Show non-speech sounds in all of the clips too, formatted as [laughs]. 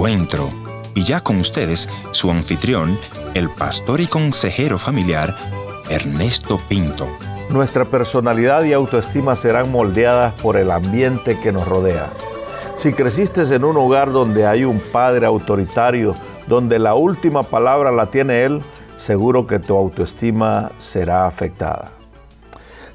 encuentro. Y ya con ustedes, su anfitrión, el pastor y consejero familiar, Ernesto Pinto. Nuestra personalidad y autoestima serán moldeadas por el ambiente que nos rodea. Si creciste en un hogar donde hay un padre autoritario, donde la última palabra la tiene él, seguro que tu autoestima será afectada.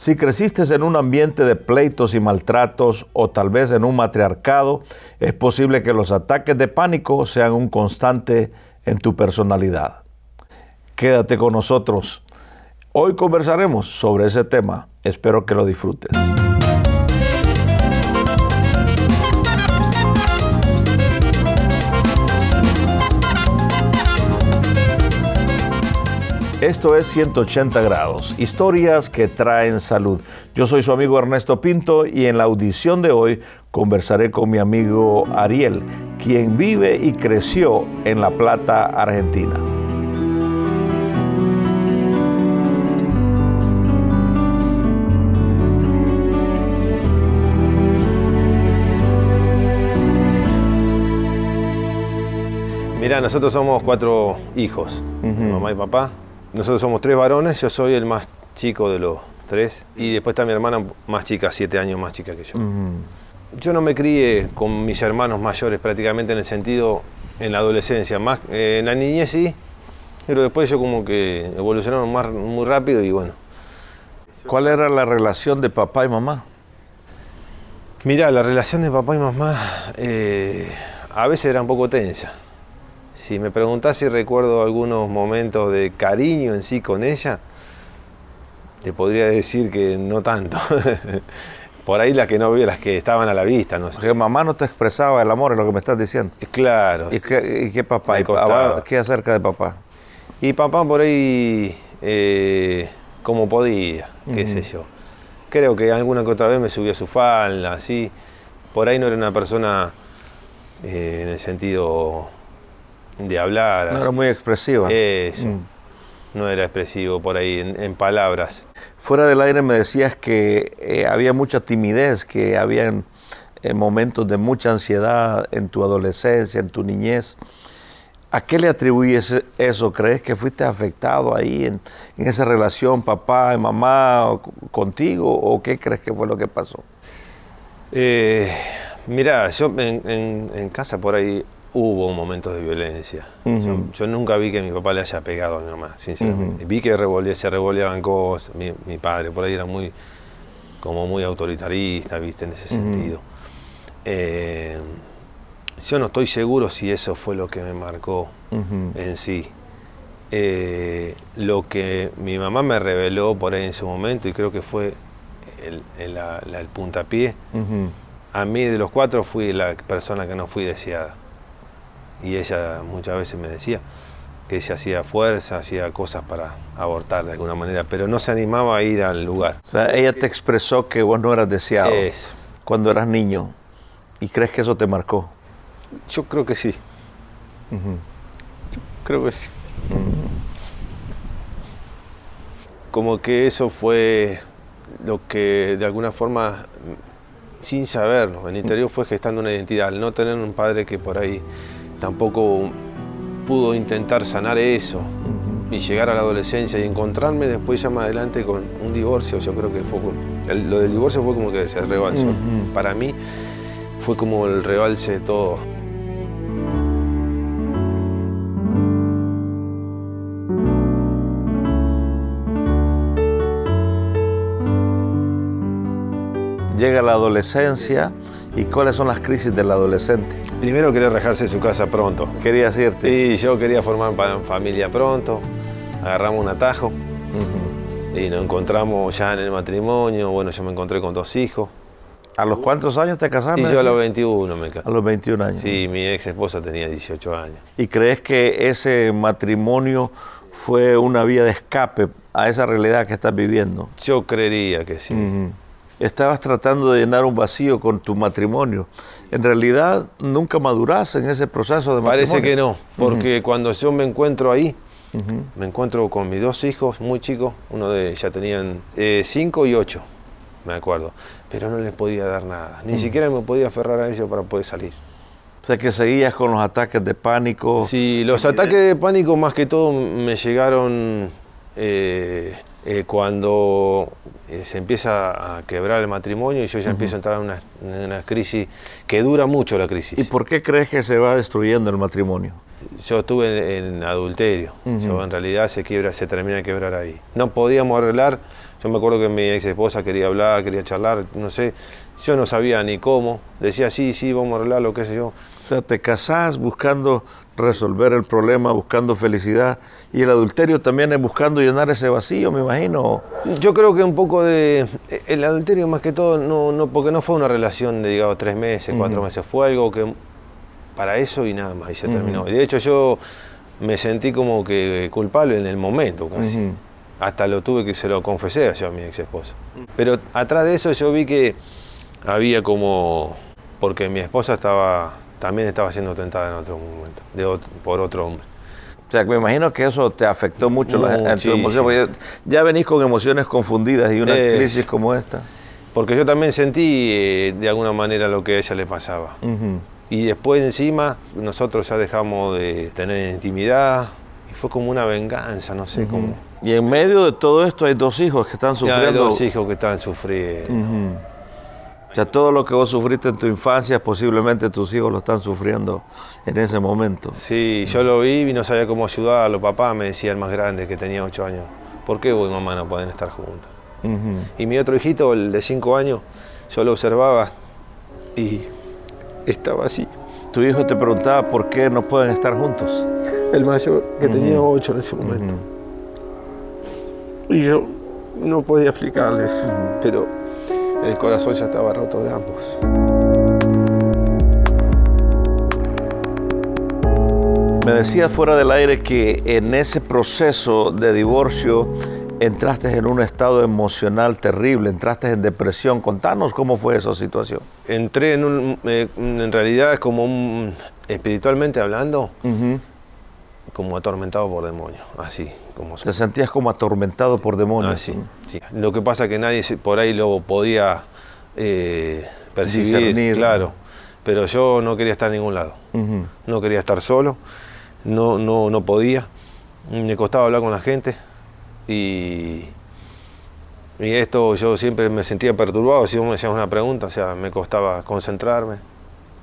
Si creciste en un ambiente de pleitos y maltratos o tal vez en un matriarcado, es posible que los ataques de pánico sean un constante en tu personalidad. Quédate con nosotros. Hoy conversaremos sobre ese tema. Espero que lo disfrutes. Esto es 180 grados, historias que traen salud. Yo soy su amigo Ernesto Pinto y en la audición de hoy conversaré con mi amigo Ariel, quien vive y creció en La Plata, Argentina. Mira, nosotros somos cuatro hijos, mamá y papá. Nosotros somos tres varones, yo soy el más chico de los tres y después está mi hermana más chica, siete años más chica que yo. Yo no me crié con mis hermanos mayores prácticamente en el sentido en la adolescencia, más eh, en la niñez sí, pero después yo como que evolucionaron más, muy rápido y bueno. ¿Cuál era la relación de papá y mamá? Mira, la relación de papá y mamá eh, a veces era un poco tensa. Si me preguntás si recuerdo algunos momentos de cariño en sí con ella, te podría decir que no tanto. [laughs] Por ahí las que no vi, las que estaban a la vista, no sé. Porque mamá no te expresaba el amor, es lo que me estás diciendo. Claro. ¿Y qué, papá? ¿Y ¿Qué acerca de papá? Y papá por ahí eh, como podía, qué sé yo. Creo que alguna que otra vez me subió a su falda, así. Por ahí no era una persona eh, en el sentido de hablar. No era muy expresiva. Eso. Mm. No era expresivo por ahí en, palabras. Fuera del aire me decías que eh, había mucha timidez, que había eh, momentos de mucha ansiedad en tu adolescencia, en tu niñez. ¿A qué le atribuyes eso? ¿Crees que fuiste afectado ahí en, esa relación papá y mamá contigo o qué crees que fue lo que pasó? Eh, mira, yo en, casa por ahí hubo momentos de violencia. yo, nunca vi que mi papá le haya pegado a mi mamá, sinceramente. Vi que se revoleaban cosas. Mi, padre por ahí era muy, como muy autoritarista, viste, en ese sentido. Eh, yo no estoy seguro si eso fue lo que me marcó en sí. Eh, lo que mi mamá me reveló por ahí en su momento, y creo que fue el, el puntapié, a mí de los cuatro fui la persona que no fui deseada y ella muchas veces me decía que ella hacía fuerza, hacía cosas para abortar de alguna manera, pero no se animaba a ir al lugar. O sea, ella te expresó que vos no eras deseado cuando eras niño. ¿Y crees que eso te marcó? Yo creo que sí. Yo creo que sí. Como que eso fue lo que de alguna forma, sin saberlo, en el interior fue gestando una identidad. Al no tener un padre que por ahí tampoco pudo intentar sanar eso y llegar a la adolescencia y encontrarme después ya más adelante con un divorcio. Yo creo que fue lo del divorcio fue como que se rebalsó. Para mí fue como el rebalse de todo. Llega la adolescencia y cuáles son las crisis del adolescente. Primero quería rajarse de su casa pronto. Quería irte. Y yo quería formar familia pronto. Agarramos un atajo y nos encontramos ya en el matrimonio. Bueno, yo me encontré con dos hijos. ¿A los cuántos años te casaste? Y yo a los 21 me casé. A los 21 años. Sí, mi ex esposa tenía 18 años. ¿Y crees que ese matrimonio fue una vía de escape a esa realidad que estás viviendo? Yo creería que sí estabas tratando de llenar un vacío con tu matrimonio. En realidad nunca maduraste en ese proceso de matrimonio. Parece que no, porque cuando yo me encuentro ahí, me encuentro con mis dos hijos muy chicos, uno de ya tenían eh, cinco y ocho, me acuerdo, pero no les podía dar nada, ni siquiera me podía aferrar a ellos para poder salir. O sea que seguías con los ataques de pánico. Sí, los ataques de pánico más que todo me llegaron eh, eh, cuando eh, se empieza a quebrar el matrimonio y yo ya empiezo a entrar en una, crisis que dura mucho la crisis. ¿Y por qué crees que se va destruyendo el matrimonio? Yo estuve en, adulterio, yo en realidad se quiebra, se termina de quebrar ahí. No podíamos arreglar, yo me acuerdo que mi ex esposa quería hablar, quería charlar, no sé, yo no sabía ni cómo, decía sí, sí, vamos a arreglarlo, qué sé yo. O sea, te casás buscando resolver el problema, buscando felicidad. Y el adulterio también es buscando llenar ese vacío, me imagino. Yo creo que un poco de... El adulterio más que todo, no, no porque no fue una relación de, digamos, tres meses, cuatro meses, fue algo que para eso y nada más, y se terminó. Y de hecho yo me sentí como que culpable en el momento casi. Hasta lo tuve que se lo confesé a mi ex esposa. Pero atrás de eso yo vi que había como... Porque mi esposa estaba también estaba siendo tentada en otro momento, de por otro hombre. O sea, me imagino que eso te afectó mucho la, en tu emoción, ya venís con emociones confundidas y una crisis como esta. Porque yo también sentí eh, de alguna manera lo que a ella le pasaba. Y después encima nosotros ya dejamos de tener intimidad y fue como una venganza, no sé cómo. Y en medio de todo esto hay dos hijos que están sufriendo. hay dos hijos que están sufriendo. O sea, todo lo que vos sufriste en tu infancia, posiblemente tus hijos lo están sufriendo en ese momento. Sí, yo lo vi y no sabía cómo ayudarlo. Papá me decía el más grande, que tenía ocho años, ¿por qué vos y mamá no pueden estar juntos? Y mi otro hijito, el de cinco años, yo lo observaba y estaba así. Tu hijo te preguntaba por qué no pueden estar juntos. El mayor, que tenía ocho en ese momento. Y yo no podía explicarles, pero el corazón ya estaba roto de ambos. Me decía fuera del aire que en ese proceso de divorcio entraste en un estado emocional terrible, entraste en depresión. Contanos cómo fue esa situación. Entré en un, eh, en realidad es como un, espiritualmente hablando, como atormentado por demonios, así. Como Te sentías como atormentado por demonios. Así, sí. Lo que pasa es que nadie por ahí lo podía eh, percibir, claro. Pero yo no quería estar en ningún lado. No quería estar solo, no, no, no podía. Me costaba hablar con la gente y, y esto yo siempre me sentía perturbado. Si vos me hacías una pregunta, o sea, me costaba concentrarme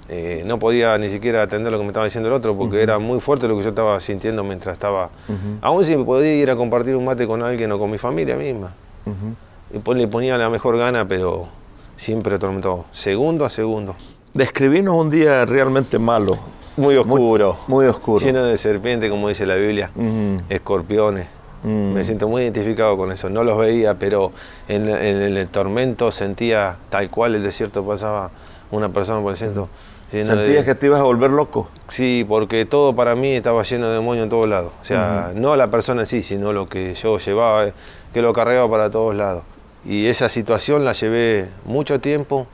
eh, no podía ni siquiera atender lo que me estaba diciendo el otro porque era muy fuerte lo que yo estaba sintiendo mientras estaba. Aún si podía ir a compartir un mate con alguien o con mi familia misma. y pues le ponía la mejor gana, pero siempre atormentado, segundo a segundo. Describirnos un día realmente malo. Muy oscuro. Muy, oscuro. Lleno de serpientes, como dice la Biblia, escorpiones. Me siento muy identificado con eso. No los veía, pero en, el tormento sentía tal cual el desierto pasaba una persona por el centro. ¿Sentías que te ibas a volver loco? Sí, porque todo para mí estaba lleno de demonios en todos lados. O sea, no la persona en sí, sino lo que yo llevaba, que lo cargaba para todos lados. Y esa situación la llevé mucho tiempo,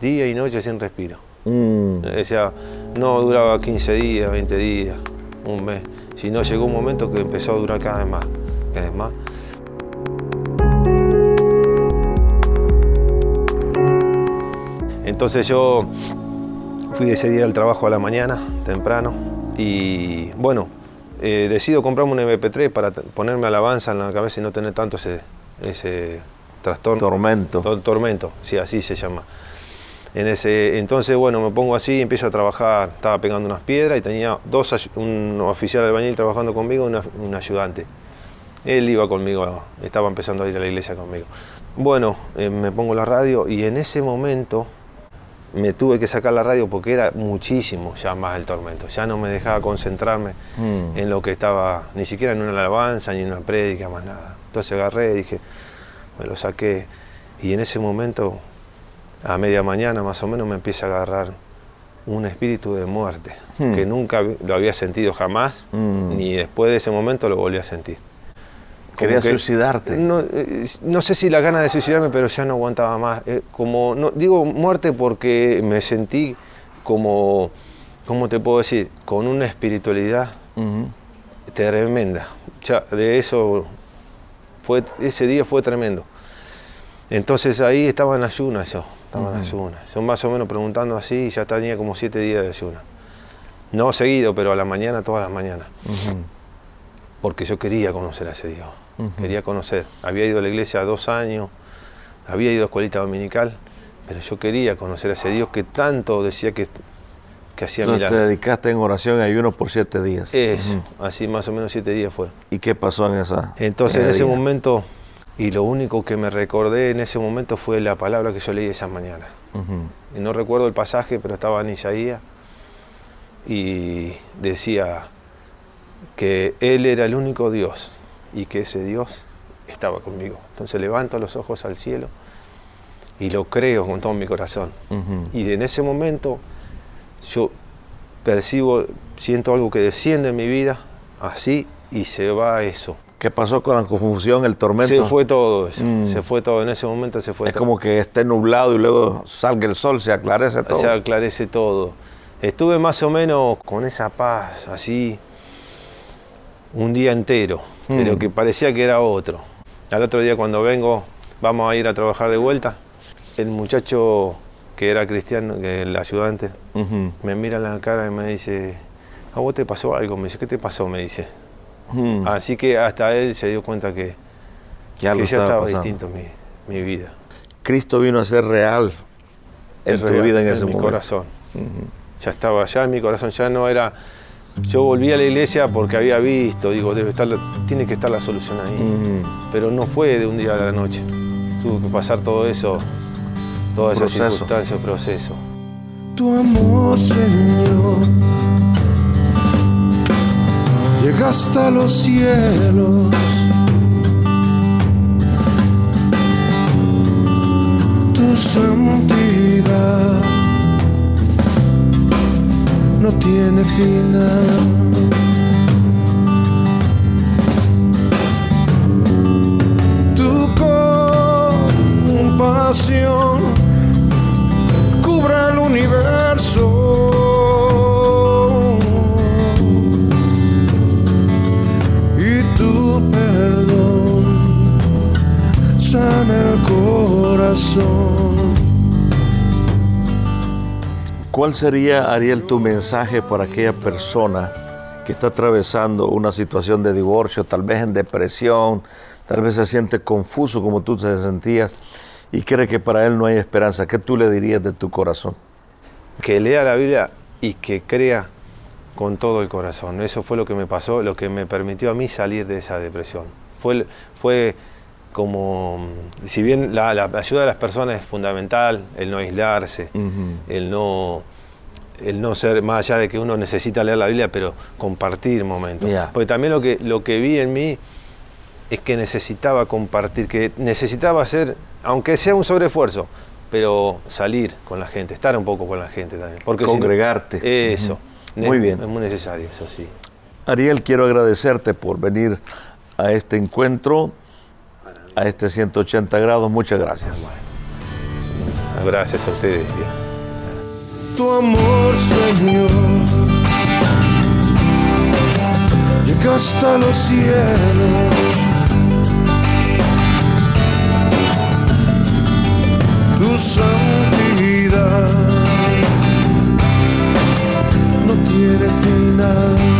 día y noche sin respiro. Mm. O sea, no duraba 15 días, 20 días, un mes, sino llegó un momento que empezó a durar cada vez más, cada vez más. Entonces yo Fui ese día al trabajo a la mañana, temprano, y bueno, eh, decido comprarme un MP3 para ponerme alabanza en la cabeza y no tener tanto ese, ese trastorno. Tormento. tormento, sí, así se llama. En ese, entonces, bueno, me pongo así, empiezo a trabajar, estaba pegando unas piedras y tenía dos, un oficial albañil trabajando conmigo y un ayudante. Él iba conmigo, estaba empezando a ir a la iglesia conmigo. Bueno, eh, me pongo la radio y en ese momento me tuve que sacar la radio porque era muchísimo ya más el tormento. Ya no me dejaba concentrarme mm. en lo que estaba, ni siquiera en una alabanza, ni en una prédica, más nada. Entonces agarré, dije, me lo saqué. Y en ese momento, a media mañana más o menos, me empieza a agarrar un espíritu de muerte, mm. que nunca lo había sentido jamás, mm. ni después de ese momento lo volví a sentir. Quería suicidarte. Eh, no, sé si la gana de suicidarme, pero ya no aguantaba más. Eh, como, no, digo muerte porque me sentí como, ¿cómo te puedo decir? Con una espiritualidad tremenda. Ya, de eso, fue, ese día fue tremendo. Entonces ahí estaba en ayunas yo, estaba en ayunas. Yo más o menos preguntando así y ya tenía como siete días de ayunas. No seguido, pero a la mañana, todas las mañanas. Porque yo quería conocer a ese Dios. Quería conocer. Había ido a la iglesia dos años, había ido a escuelita dominical, pero yo quería conocer a ese Dios que tanto decía que, que hacía Entonces te dedicaste en oración y ayuno por siete días. Eso, así más o menos siete días fueron. ¿Y qué pasó en esa? Entonces en ese momento, y lo único que me recordé en ese momento fue la palabra que yo leí esa mañana. Y no recuerdo el pasaje, pero estaba en Isaías y decía que Él era el único Dios y que ese Dios estaba conmigo. Entonces levanto los ojos al cielo y lo creo con todo mi corazón. Y en ese momento yo percibo, siento algo que desciende en mi vida, así, y se va eso. ¿Qué pasó con la confusión, el tormento? Se fue todo eso, mm. se fue todo, en ese momento se fue es todo. Es como que esté nublado y luego salga el sol, se aclarece todo. Se aclarece todo. Estuve más o menos con esa paz, así, un día entero, pero mm. que parecía que era otro. Al otro día cuando vengo, vamos a ir a trabajar de vuelta, el muchacho que era cristiano, que el ayudante, me mira en la cara y me dice, ¿a vos te pasó algo? Me dice, ¿qué te pasó? Me dice. Mm. Así que hasta él se dio cuenta que, ya, estaba, distinto mi, mi, vida. Cristo vino a ser real en tu vida en ese mi corazón ya estaba allá en mi corazón, ya no era... Yo volví a la iglesia porque había visto, digo, debe estar, tiene que estar la solución ahí. Pero no fue de un día a la noche. Tuvo que pasar todo eso, todas esas circunstancias, proceso. Tu amor, Señor, llega hasta los cielos. Tu santidad no tiene final. Tu compasión ¿Cuál sería, Ariel, tu mensaje para aquella persona que está atravesando una situación de divorcio, tal vez en depresión, tal vez se siente confuso como tú te sentías y cree que para él no hay esperanza? ¿Qué tú le dirías de tu corazón? Que lea la Biblia y que crea con todo el corazón. Eso fue lo que me pasó, lo que me permitió a mí salir de esa depresión. Fue, fue como, si bien la, ayuda de las personas es fundamental, el no aislarse, el, no, el no ser, más allá de que uno necesita leer la Biblia, pero compartir momentos. Porque también lo que, lo que vi en mí es que necesitaba compartir, que necesitaba hacer, aunque sea un sobreesfuerzo, pero salir con la gente, estar un poco con la gente también. Porque Congregarte. eso. Muy bien. Es muy necesario, eso sí. Ariel, quiero agradecerte por venir a este encuentro a este 180 grados. Muchas gracias. Gracias a ustedes. Tu amor, Señor, llega hasta los cielos. Tu santidad no tiene final.